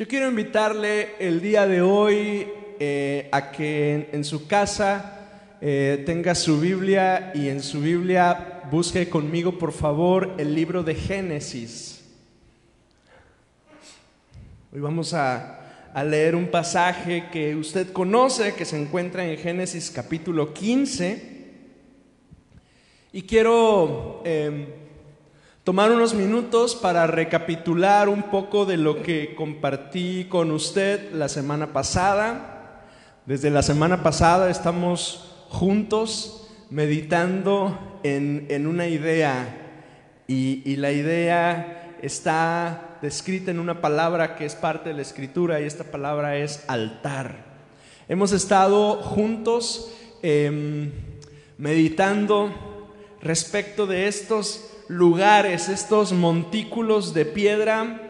Yo quiero invitarle el día de hoy eh, a que en, su casa eh, tenga su Biblia y en su Biblia busque conmigo, por favor, el libro de Génesis. Hoy vamos a, a leer un pasaje que usted conoce, que se encuentra en Génesis capítulo 15. Y quiero em, tomar unos minutos para recapitular un poco de lo que compartí con usted la semana pasada. Desde la semana pasada estamos juntos meditando en, una idea y, y, la idea está descrita en una palabra que es parte de la escritura y esta palabra es altar. Hemos estado juntos em, meditando respecto de estos lugares, estos montículos de piedra,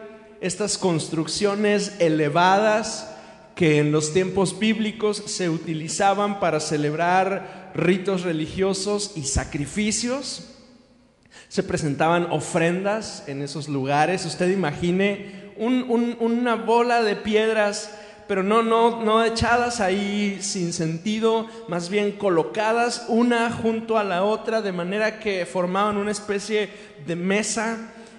estas construcciones elevadas que en los tiempos bíblicos se utilizaban para celebrar ritos religiosos y sacrificios. Se presentaban ofrendas en esos lugares. Usted imagine una bola de piedras pero no, no, no echadas ahí sin sentido, más bien colocadas una junto a la otra, de manera que formaban una especie de mesa,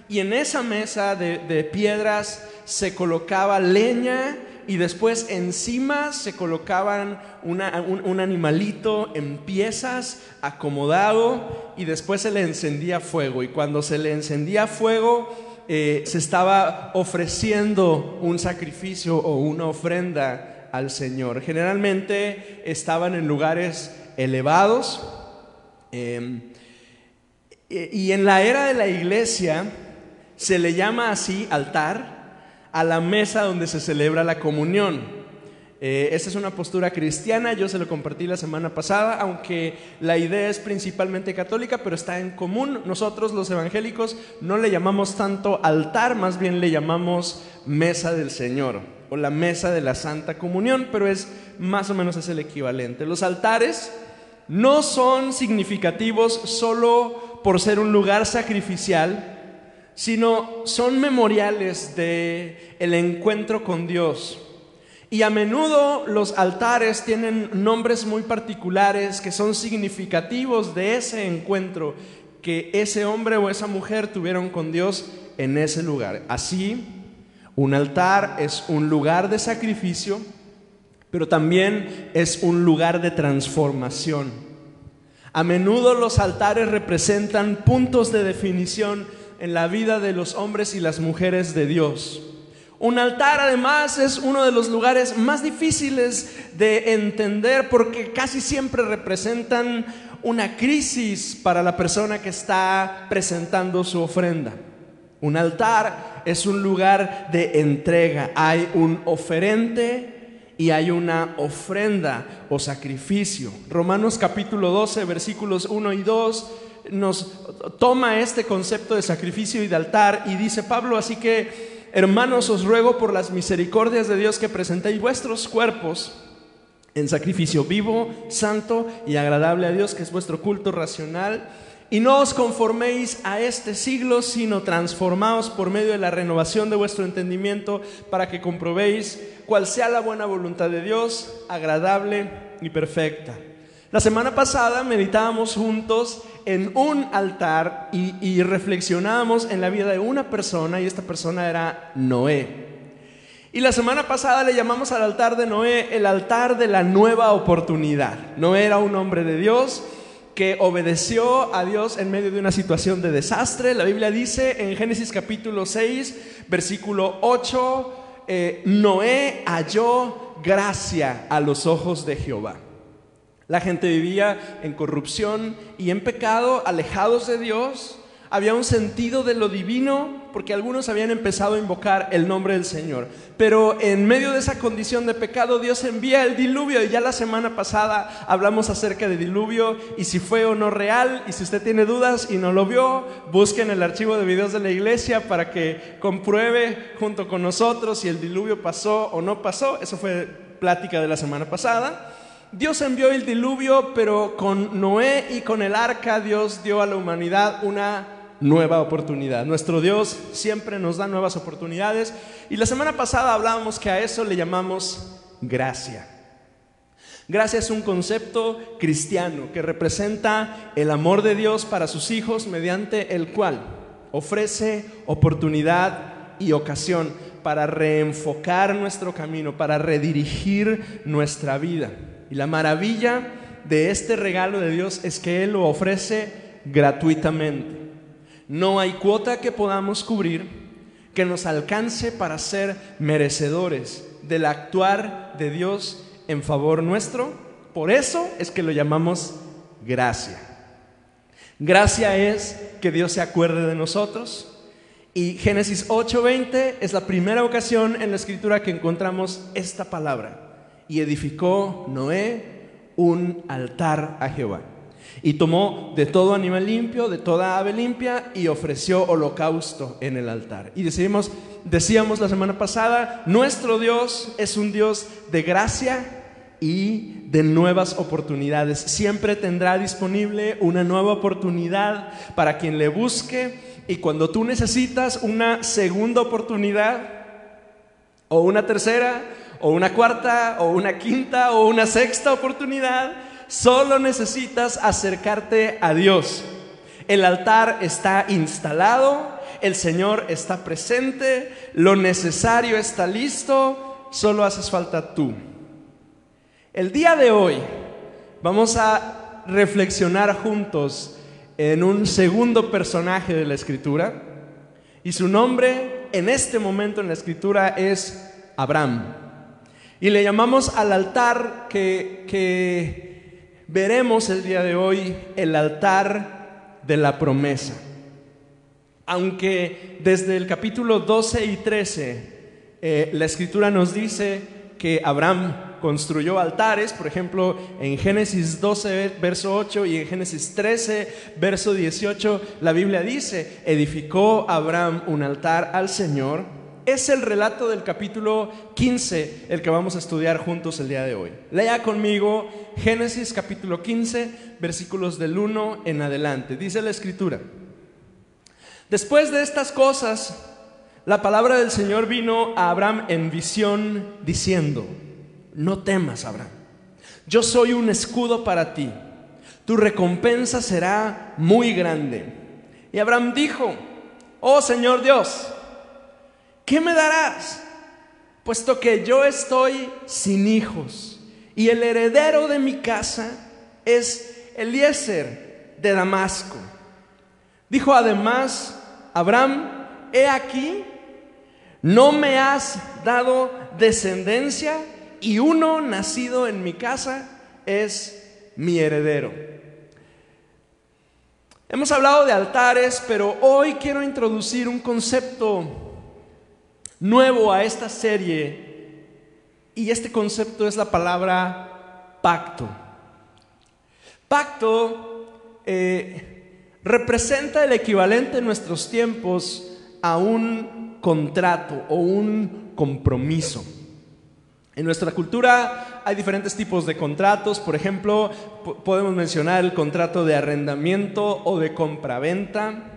y en esa mesa de, piedras se colocaba leña, y después encima se colocaban un, un, animalito en piezas acomodado y después se le encendía fuego. Y cuando se le encendía fuego, eh, se estaba ofreciendo un sacrificio o una ofrenda al Señor. Generalmente estaban en lugares elevados. Em, y en la era de la iglesia se le llama así altar a la mesa donde se celebra la comunión. Eh, esta es una postura cristiana, yo se lo compartí la semana pasada, aunque la idea es principalmente católica, pero está en común. Nosotros los evangélicos no le llamamos tanto altar, más bien le llamamos mesa del Señor o la mesa de la Santa Comunión, pero es más o menos es el equivalente. Los altares no son significativos solo por ser un lugar sacrificial, sino son memoriales de el encuentro con Dios y a menudo los altares tienen nombres muy particulares que son significativos de ese encuentro que ese hombre o esa mujer tuvieron con Dios en ese lugar. Así, un altar es un lugar de sacrificio, pero también es un lugar de transformación. A menudo los altares representan puntos de definición en la vida de los hombres y las mujeres de Dios. Un altar además es uno de los lugares más difíciles de entender porque casi siempre representan una crisis para la persona que está presentando su ofrenda. Un altar es un lugar de entrega. Hay un oferente y hay una ofrenda o sacrificio. Romanos capítulo 12, versículos 1 y 2 nos toma este concepto de sacrificio y de altar y dice Pablo, así que Hermanos, os ruego por las misericordias de Dios que presentéis vuestros cuerpos en sacrificio vivo, santo y agradable a Dios, que es vuestro culto racional. Y no os conforméis a este siglo, sino transformaos por medio de la renovación de vuestro entendimiento para que comprobéis cuál sea la buena voluntad de Dios, agradable y perfecta. La semana pasada meditábamos juntos en un altar y, reflexionábamos en la vida de una persona y esta persona era Noé. Y la semana pasada le llamamos al altar de Noé el altar de la nueva oportunidad. Noé era un hombre de Dios que obedeció a Dios en medio de una situación de desastre. La Biblia dice en Génesis capítulo 6, versículo 8, eh, Noé halló gracia a los ojos de Jehová. La gente vivía en corrupción y en pecado, alejados de Dios. Había un sentido de lo divino porque algunos habían empezado a invocar el nombre del Señor. Pero en medio de esa condición de pecado Dios envía el diluvio y ya la semana pasada hablamos acerca del diluvio y si fue o no real y si usted tiene dudas y no lo vio, busquen el archivo de videos de la iglesia para que compruebe junto con nosotros si el diluvio pasó o no pasó. Eso fue plática de la semana pasada. Dios envió el diluvio, pero con Noé y con el arca Dios dio a la humanidad una nueva oportunidad. Nuestro Dios siempre nos da nuevas oportunidades y la semana pasada hablábamos que a eso le llamamos gracia. Gracia es un concepto cristiano que representa el amor de Dios para sus hijos mediante el cual ofrece oportunidad y ocasión para reenfocar nuestro camino, para redirigir nuestra vida. Y la maravilla de este regalo de Dios es que Él lo ofrece gratuitamente. No hay cuota que podamos cubrir que nos alcance para ser merecedores del actuar de Dios en favor nuestro. Por eso es que lo llamamos gracia. Gracia es que Dios se acuerde de nosotros. Y Génesis 8:20 es la primera ocasión en la escritura que encontramos esta palabra. Y edificó Noé un altar a Jehová. Y tomó de todo animal limpio, de toda ave limpia, y ofreció holocausto en el altar. Y decimos, decíamos la semana pasada, nuestro Dios es un Dios de gracia y de nuevas oportunidades. Siempre tendrá disponible una nueva oportunidad para quien le busque. Y cuando tú necesitas una segunda oportunidad, o una tercera, o una cuarta, o una quinta, o una sexta oportunidad, Solo necesitas acercarte a Dios. El altar está instalado, el Señor está presente, lo necesario está listo, solo haces falta tú. El día de hoy vamos a reflexionar juntos en un segundo personaje de la escritura y su nombre en este momento en la escritura es Abraham. Y le llamamos al altar que, que veremos el día de hoy el altar de la promesa. Aunque desde el capítulo 12 y 13 eh, la escritura nos dice que Abraham construyó altares, por ejemplo, en Génesis 12, verso 8 y en Génesis 13, verso 18, la Biblia dice, edificó Abraham un altar al Señor es el relato del capítulo 15 el que vamos a estudiar juntos el día de hoy. Lea conmigo Génesis capítulo 15, versículos del 1 en adelante. Dice la escritura, después de estas cosas, la palabra del Señor vino a Abraham en visión diciendo, no temas, Abraham, yo soy un escudo para ti, tu recompensa será muy grande. Y Abraham dijo, oh Señor Dios, ¿qué me darás? Puesto que yo estoy sin hijos y el heredero de mi casa es Eliezer de Damasco. Dijo además Abraham, he aquí, no me has dado descendencia y uno nacido en mi casa es mi heredero. Hemos hablado de altares, pero hoy quiero introducir un concepto nuevo a esta serie y este concepto es la palabra pacto. Pacto eh, representa el equivalente en nuestros tiempos a un contrato o un compromiso. En nuestra cultura hay diferentes tipos de contratos, por ejemplo, podemos mencionar el contrato de arrendamiento o de compraventa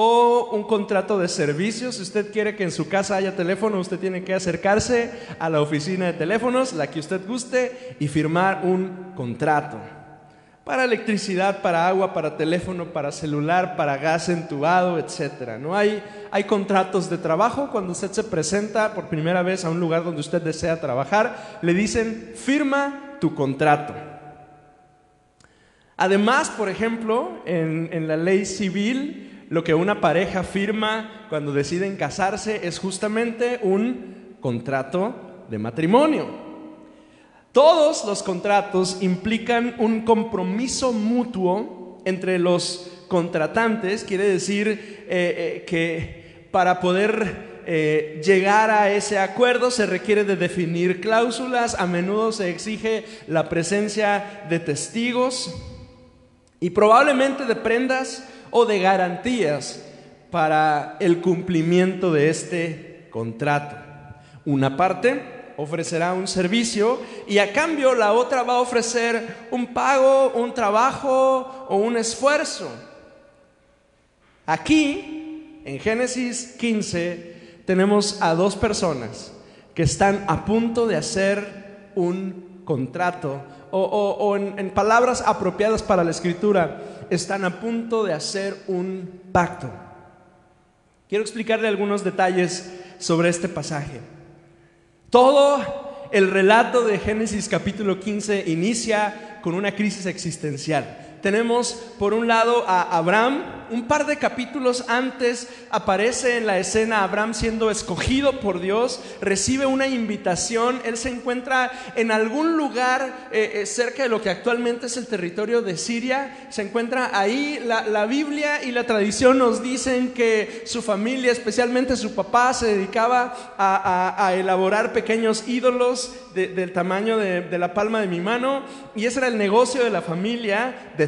o un contrato de servicios. Si usted quiere que en su casa haya teléfono, usted tiene que acercarse a la oficina de teléfonos, la que usted guste, y firmar un contrato. Para electricidad, para agua, para teléfono, para celular, para gas entubado, etc. ¿no? Hay, hay contratos de trabajo. Cuando usted se presenta por primera vez a un lugar donde usted desea trabajar, le dicen, firma tu contrato. Además, por ejemplo, en, en la ley civil, lo que una pareja firma cuando deciden casarse es justamente un contrato de matrimonio. Todos los contratos implican un compromiso mutuo entre los contratantes, quiere decir eh, eh, que para poder eh, llegar a ese acuerdo se requiere de definir cláusulas, a menudo se exige la presencia de testigos y probablemente de prendas o de garantías para el cumplimiento de este contrato. Una parte ofrecerá un servicio y a cambio la otra va a ofrecer un pago, un trabajo o un esfuerzo. Aquí, en Génesis 15, tenemos a dos personas que están a punto de hacer un contrato o, en, palabras apropiadas para la escritura, están a punto de hacer un pacto. Quiero explicarle algunos detalles sobre este pasaje. Todo el relato de Génesis capítulo 15 inicia con una crisis existencial tenemos por un lado a Abraham, un par de capítulos antes aparece en la escena Abraham siendo escogido por Dios, recibe una invitación, él se encuentra en algún lugar eh, eh, cerca de lo que actualmente es el territorio de Siria, se encuentra ahí, la, Biblia y la tradición nos dicen que su familia, especialmente su papá, se dedicaba a, elaborar pequeños ídolos del tamaño de, de la palma de mi mano y ese era el negocio de la familia de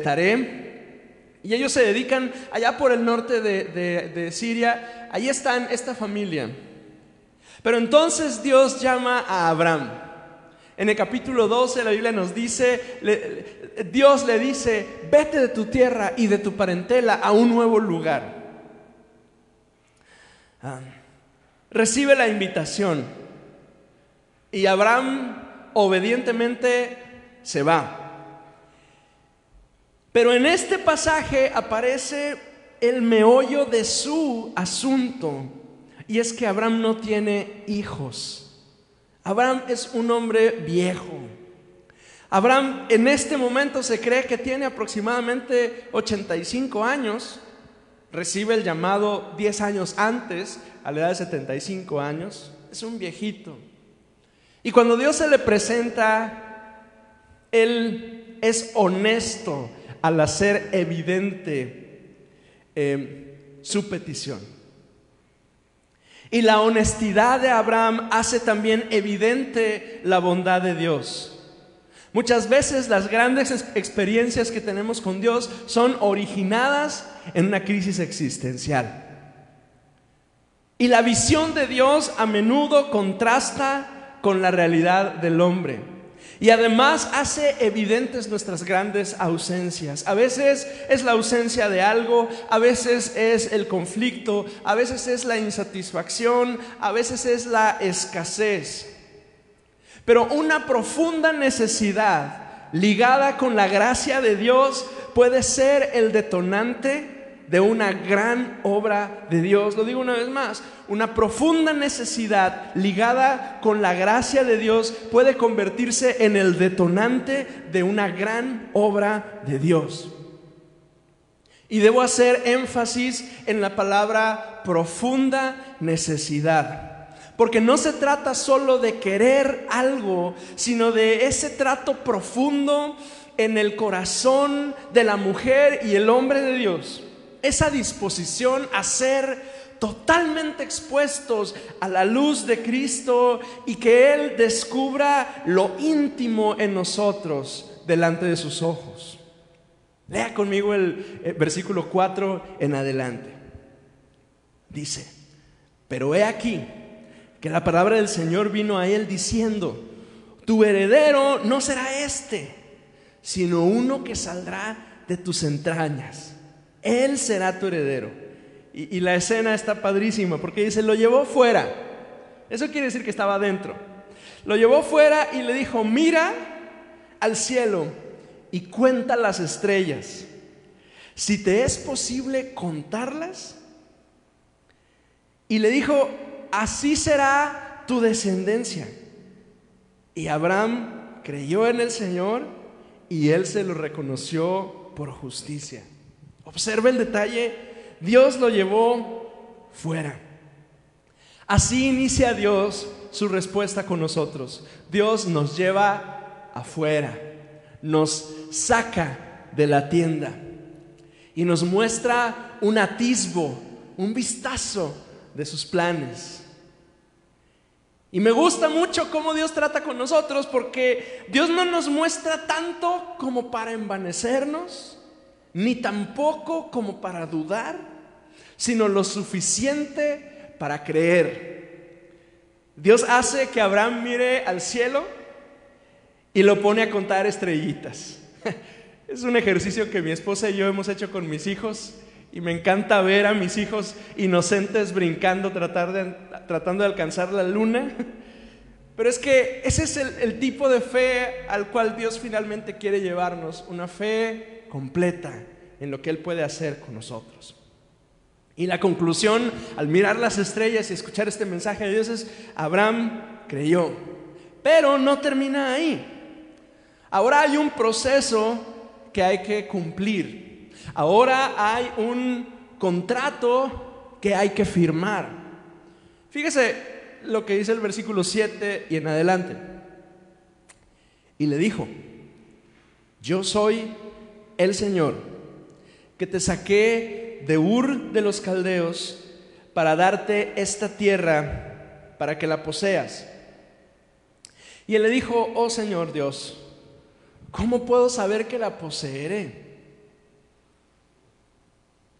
y ellos se dedican allá por el norte de, Siria. Ahí están esta familia. Pero entonces Dios llama a Abraham. En el capítulo 12 la Biblia nos dice, Dios le dice, vete de tu tierra y de tu parentela a un nuevo lugar. Ah, recibe la invitación y Abraham obedientemente se va. Pero en este pasaje aparece el meollo de su asunto. Y es que Abraham no tiene hijos. Abraham es un hombre viejo. Abraham en este momento se cree que tiene aproximadamente 85 años. Recibe el llamado 10 años antes, a la edad de 75 años. Es un viejito. Y cuando Dios se le presenta, Él es honesto al hacer evidente eh, su petición. Y la honestidad de Abraham hace también evidente la bondad de Dios. Muchas veces las grandes experiencias que tenemos con Dios son originadas en una crisis existencial. Y la visión de Dios a menudo contrasta con la realidad del hombre. Y además hace evidentes nuestras grandes ausencias. A veces es la ausencia de algo, a veces es el conflicto, a veces es la insatisfacción, a veces es la escasez. Pero una profunda necesidad ligada con la gracia de Dios puede ser el detonante de una gran obra de Dios. Lo digo una vez más, una profunda necesidad ligada con la gracia de Dios puede convertirse en el detonante de una gran obra de Dios. Y debo hacer énfasis en la palabra profunda necesidad. Porque no se trata solo de querer algo, sino de ese trato profundo en el corazón de la mujer y el hombre de Dios esa disposición a ser totalmente expuestos a la luz de Cristo y que Él descubra lo íntimo en nosotros delante de sus ojos. Lea conmigo el, el versículo 4 en adelante. Dice, pero he aquí que la palabra del Señor vino a él diciendo, tu heredero no será este, sino uno que saldrá de tus entrañas él será tu heredero. Y, la escena está padrísima porque dice, lo llevó fuera. Eso quiere decir que estaba adentro. Lo llevó fuera y le dijo, mira al cielo y cuenta las estrellas. Si te es posible contarlas. Y le dijo, así será tu descendencia. Y Abraham creyó en el Señor y él se lo reconoció por justicia. Observa el detalle, Dios lo llevó fuera. Así inicia Dios su respuesta con nosotros. Dios nos lleva afuera, nos saca de la tienda y nos muestra un atisbo, un vistazo de sus planes. Y me gusta mucho cómo Dios trata con nosotros porque Dios no nos muestra tanto como para envanecernos, ni tampoco como para dudar, sino lo suficiente para creer. Dios hace que Abraham mire al cielo y lo pone a contar estrellitas. Es un ejercicio que mi esposa y yo hemos hecho con mis hijos y me encanta ver a mis hijos inocentes brincando, tratando de alcanzar la luna. Pero es que ese es el tipo de fe al cual Dios finalmente quiere llevarnos, una fe completa en lo que Él puede hacer con nosotros. Y la conclusión, al mirar las estrellas y escuchar este mensaje de Dios es, Abraham creyó. Pero no termina ahí. Ahora hay un proceso que hay que cumplir. Ahora hay un contrato que hay que firmar. Fíjese lo que dice el versículo 7 y en adelante. Y le dijo, yo soy el Señor, que te saqué de Ur de los Caldeos para darte esta tierra para que la poseas. Y él le dijo, oh Señor Dios, ¿cómo puedo saber que la poseeré?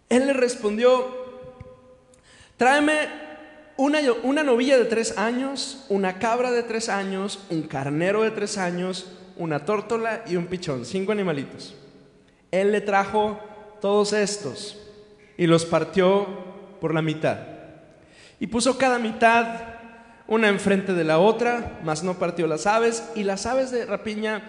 Él le respondió, tráeme una, una, novilla de tres años, una cabra de tres años, un carnero de tres años, una tórtola y un pichón, cinco animalitos. Él le trajo todos estos y los partió por la mitad. Y puso cada mitad una enfrente de la otra, mas no partió las aves, y las aves de rapiña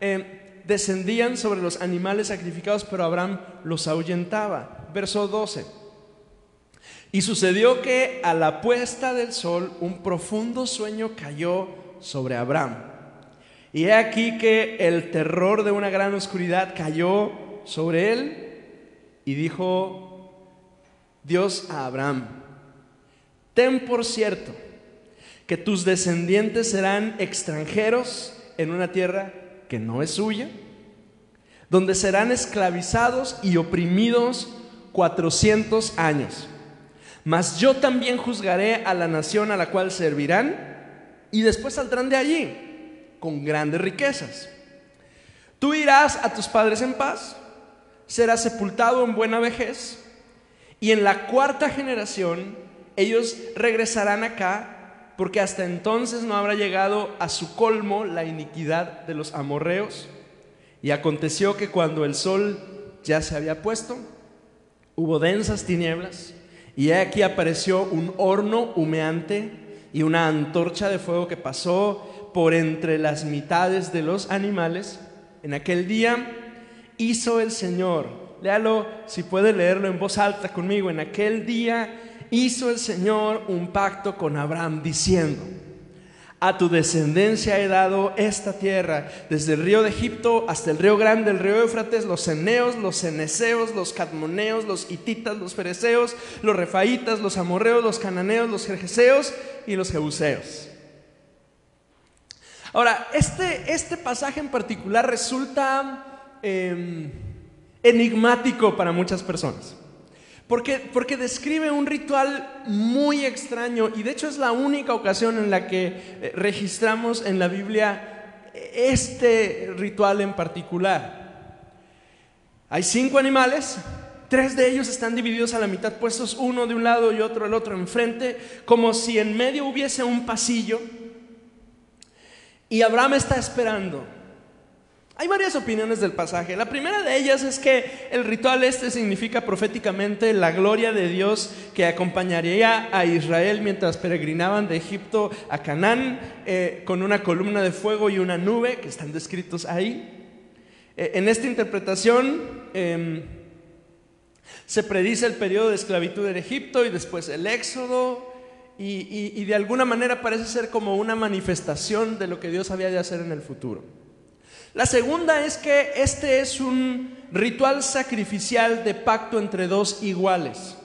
eh, descendían sobre los animales sacrificados, pero Abraham los ahuyentaba. Verso 12. Y sucedió que a la puesta del sol un profundo sueño cayó sobre Abraham. Y he aquí que el terror de una gran oscuridad cayó sobre él y dijo Dios a Abraham, ten por cierto que tus descendientes serán extranjeros en una tierra que no es suya, donde serán esclavizados y oprimidos cuatrocientos años. Mas yo también juzgaré a la nación a la cual servirán y después saldrán de allí con grandes riquezas. Tú irás a tus padres en paz, serás sepultado en buena vejez y en la cuarta generación ellos regresarán acá porque hasta entonces no habrá llegado a su colmo la iniquidad de los amorreos. Y aconteció que cuando el sol ya se había puesto, hubo densas tinieblas, y aquí apareció un horno humeante y una antorcha de fuego que pasó por entre las mitades de los animales. En aquel día hizo el Señor, léalo si puede leerlo en voz alta conmigo, en aquel día hizo el Señor un pacto con Abraham diciendo, a tu descendencia he dado esta tierra, desde el río de Egipto hasta el río grande, el río Éufrates, los eneos, los ceneseos, los cadmoneos, los hititas, los fereceos, los refaitas, los amorreos, los cananeos, los jerjeseos y los jebuseos. Ahora, este, este pasaje en particular resulta em, enigmático para muchas personas. Porque, porque, describe un ritual muy extraño y de hecho es la única ocasión en la que eh, registramos en la Biblia este ritual en particular. Hay cinco animales, tres de ellos están divididos a la mitad, puestos uno de un lado y otro el otro enfrente, como si en medio hubiese un pasillo. Y Abraham está esperando hay varias opiniones del pasaje. La primera de ellas es que el ritual este significa proféticamente la gloria de Dios que acompañaría a Israel mientras peregrinaban de Egipto a Canaán eh, con una columna de fuego y una nube que están descritos ahí. Eh, en esta interpretación em, se predice el periodo de esclavitud en Egipto y después el éxodo y de alguna manera parece ser como una manifestación de lo que Dios había de hacer en el futuro. La segunda es que este es un ritual sacrificial de pacto entre dos iguales.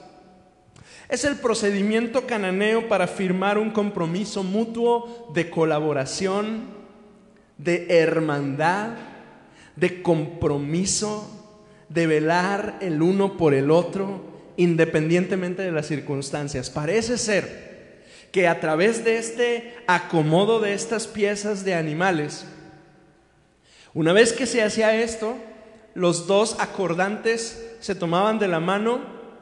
Es el procedimiento cananeo para firmar un compromiso mutuo de colaboración, de hermandad, de compromiso, de velar el uno por el otro, independientemente de las circunstancias. Parece ser que a través de este acomodo de estas piezas de animales, una vez que se hacía esto, los dos acordantes se tomaban de la mano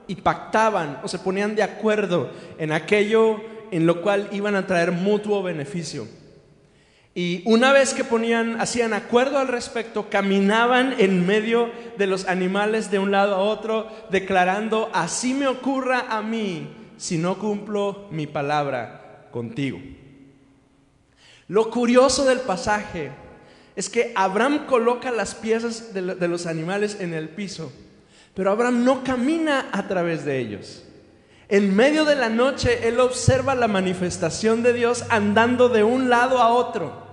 y pactaban o se ponían de acuerdo en aquello en lo cual iban a traer mutuo beneficio. Y una vez que ponían, hacían acuerdo al respecto, caminaban en medio de los animales de un lado a otro, declarando, así me ocurra a mí si no cumplo mi palabra contigo. Lo curioso del pasaje es que Abraham coloca las piezas de, los animales en el piso, pero Abraham no camina a través de ellos. En medio de la noche, él observa la manifestación de Dios andando de un lado a otro.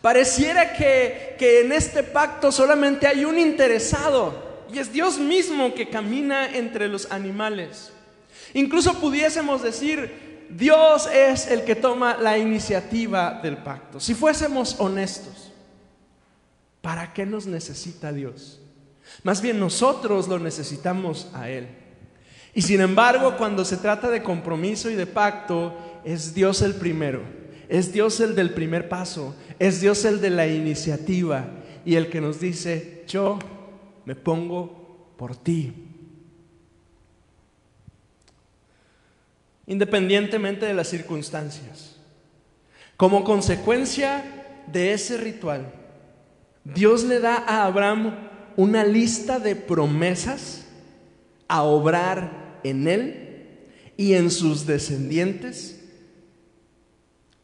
Pareciera que, que, en este pacto solamente hay un interesado y es Dios mismo que camina entre los animales. Incluso pudiésemos decir, Dios es el que toma la iniciativa del pacto. Si fuésemos honestos, ¿para qué nos necesita Dios? Más bien nosotros lo necesitamos a Él. Y sin embargo, cuando se trata de compromiso y de pacto, es Dios el primero, es Dios el del primer paso, es Dios el de la iniciativa y el que nos dice, yo me pongo por ti. Independientemente de las circunstancias. Como consecuencia de ese ritual, Dios le da a Abraham una lista de promesas a obrar en él y en sus descendientes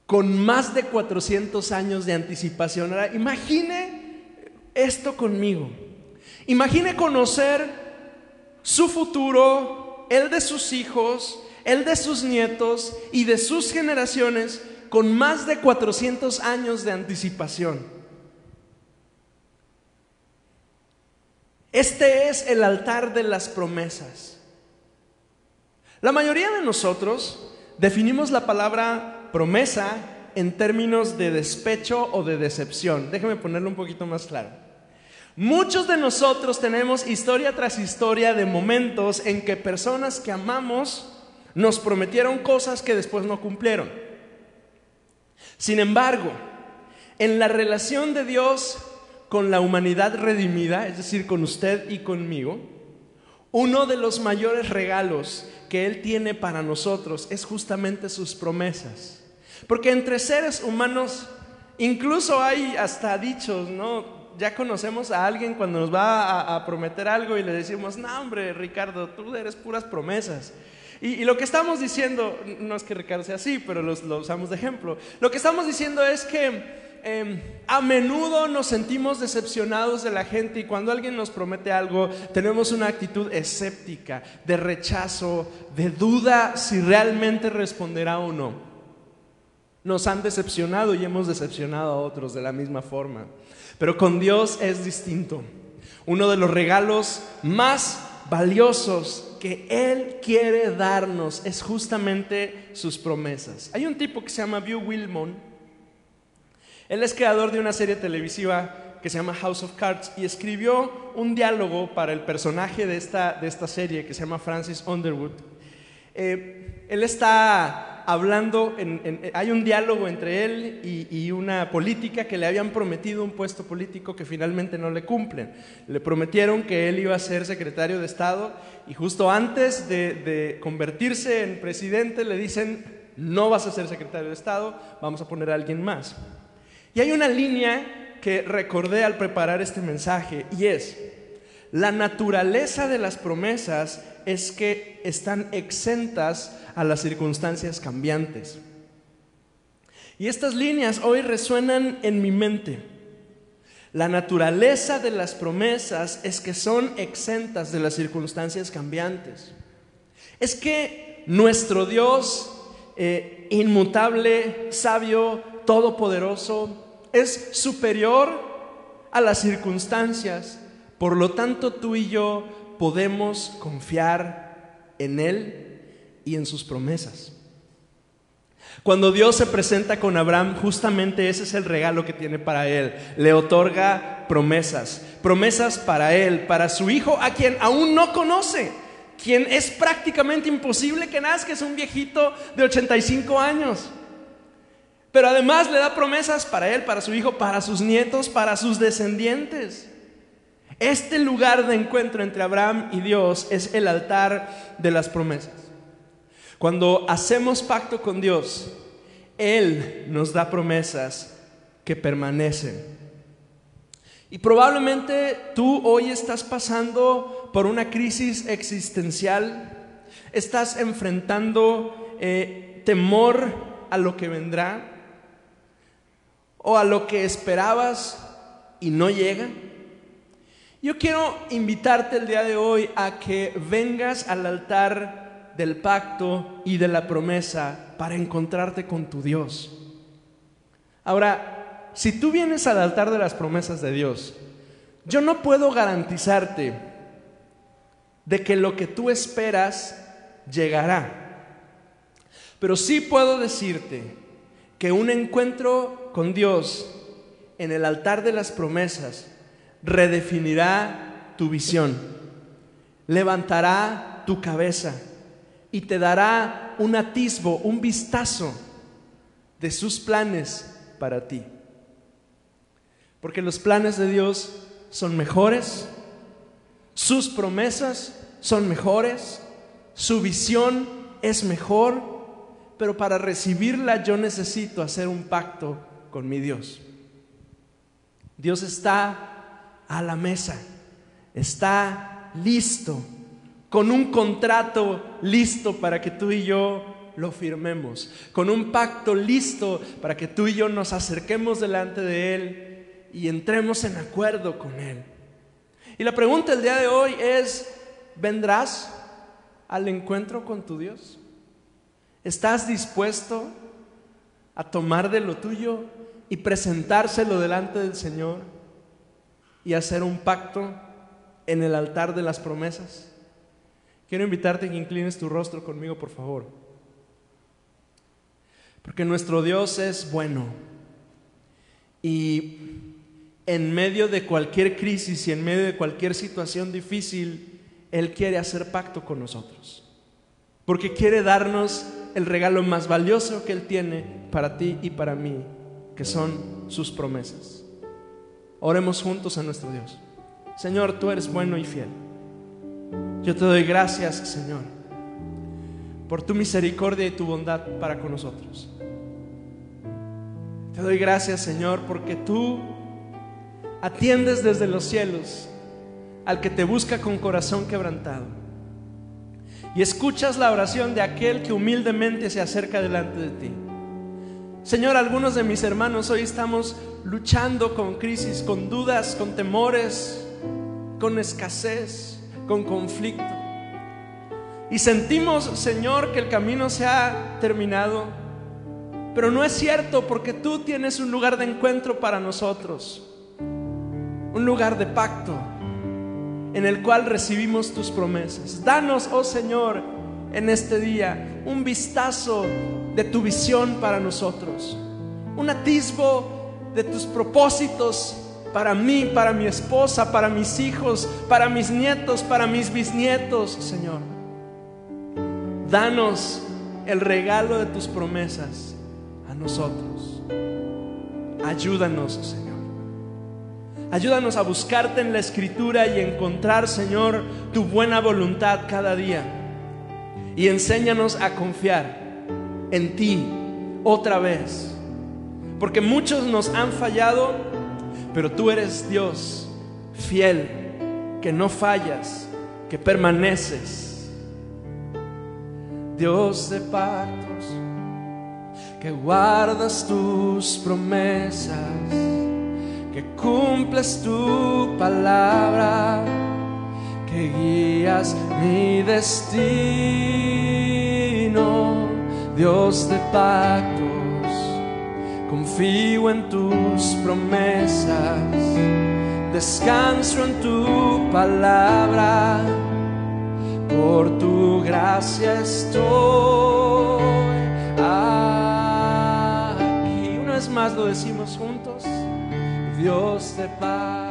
con más de 400 años de anticipación. Ahora, imagine esto conmigo. Imagine conocer su futuro, el de sus hijos, el de sus nietos y de sus generaciones con más de 400 años de anticipación. Este es el altar de las promesas. La mayoría de nosotros definimos la palabra promesa en términos de despecho o de decepción. Déjame ponerlo un poquito más claro. Muchos de nosotros tenemos historia tras historia de momentos en que personas que amamos nos prometieron cosas que después no cumplieron. Sin embargo, en la relación de Dios con la humanidad redimida, es decir, con usted y conmigo, uno de los mayores regalos que Él tiene para nosotros es justamente sus promesas. Porque entre seres humanos, incluso hay hasta dichos, ¿no? Ya conocemos a alguien cuando nos va a, prometer algo y le decimos, no hombre, Ricardo, tú eres puras promesas. Y, lo que estamos diciendo, no es que Ricardo sea así, pero lo usamos de ejemplo. Lo que estamos diciendo es que Em, a menudo nos sentimos decepcionados de la gente y cuando alguien nos promete algo tenemos una actitud escéptica, de rechazo, de duda si realmente responderá o no. Nos han decepcionado y hemos decepcionado a otros de la misma forma. Pero con Dios es distinto. Uno de los regalos más valiosos que Él quiere darnos es justamente sus promesas. Hay un tipo que se llama Bill Wilmon él es creador de una serie televisiva que se llama House of Cards y escribió un diálogo para el personaje de esta, de esta serie que se llama Francis Underwood. Eh, él está hablando, hay un diálogo entre él y, una política que le habían prometido un puesto político que finalmente no le cumplen. Le prometieron que él iba a ser secretario de Estado y justo antes de, de convertirse en presidente le dicen, no vas a ser secretario de Estado, vamos a poner a alguien más. Y hay una línea que recordé al preparar este mensaje y es, la naturaleza de las promesas es que están exentas a las circunstancias cambiantes. Y estas líneas hoy resuenan en mi mente. La naturaleza de las promesas es que son exentas de las circunstancias cambiantes. Es que nuestro Dios, eh, inmutable, sabio, todopoderoso, es superior a las circunstancias. Por lo tanto, tú y yo podemos confiar en Él y en sus promesas. Cuando Dios se presenta con Abraham, justamente ese es el regalo que tiene para él. Le otorga promesas, promesas para él, para su hijo, a quien aún no conoce, quien es prácticamente imposible que nazca, es un viejito de 85 años. Pero además le da promesas para él, para su hijo, para sus nietos, para sus descendientes. Este lugar de encuentro entre Abraham y Dios es el altar de las promesas. Cuando hacemos pacto con Dios, Él nos da promesas que permanecen. Y probablemente tú hoy estás pasando por una crisis existencial, estás enfrentando eh, temor a lo que vendrá o a lo que esperabas y no llega. Yo quiero invitarte el día de hoy a que vengas al altar del pacto y de la promesa para encontrarte con tu Dios. Ahora, si tú vienes al altar de las promesas de Dios, yo no puedo garantizarte de que lo que tú esperas llegará. Pero sí puedo decirte que un encuentro con Dios en el altar de las promesas redefinirá tu visión, levantará tu cabeza y te dará un atisbo, un vistazo de sus planes para ti. Porque los planes de Dios son mejores, sus promesas son mejores, su visión es mejor, pero para recibirla yo necesito hacer un pacto con mi Dios. Dios está a la mesa, está listo, con un contrato listo para que tú y yo lo firmemos, con un pacto listo para que tú y yo nos acerquemos delante de Él y entremos en acuerdo con Él. Y la pregunta el día de hoy es, ¿vendrás al encuentro con tu Dios? ¿Estás dispuesto a tomar de lo tuyo y presentárselo delante del Señor y hacer un pacto en el altar de las promesas? Quiero invitarte a que inclines tu rostro conmigo, por favor. Porque nuestro Dios es bueno. Y en medio de cualquier crisis y en medio de cualquier situación difícil, Él quiere hacer pacto con nosotros. Porque quiere darnos el regalo más valioso que Él tiene para ti y para mí, que son sus promesas. Oremos juntos a nuestro Dios. Señor, tú eres bueno y fiel. Yo te doy gracias, Señor por tu misericordia y tu bondad para con nosotros. Te doy gracias, Señor, porque tú atiendes desde los cielos al que te busca con corazón quebrantado. Y escuchas la oración de aquel que humildemente se acerca delante de ti. Señor, algunos de mis hermanos hoy estamos luchando con crisis, con dudas, con temores, con escasez, con conflicto. Y sentimos, Señor, que el camino se ha terminado. Pero no es cierto porque tú tienes un lugar de encuentro para nosotros. Un lugar de pacto en el cual recibimos tus promesas. Danos, oh Señor, en este día un vistazo de tu visión para nosotros. Un atisbo de tus propósitos para mí, para mi esposa, para mis hijos, para mis nietos, para mis bisnietos, Señor. Danos el regalo de tus promesas a nosotros. Ayúdanos, Señor. Ayúdanos a buscarte en la escritura y encontrar, Señor, tu buena voluntad cada día. Y enséñanos a confiar en ti otra vez. Porque muchos nos han fallado, pero tú eres Dios fiel, que no fallas, que permaneces Dios de pactos, que guardas tus promesas, que cumples tu palabra, que guías mi destino, Dios de pactos, confío en tus promesas, descanso en tu palabra por tu gracia estoy aquí. Una vez más lo decimos juntos, Dios te paz.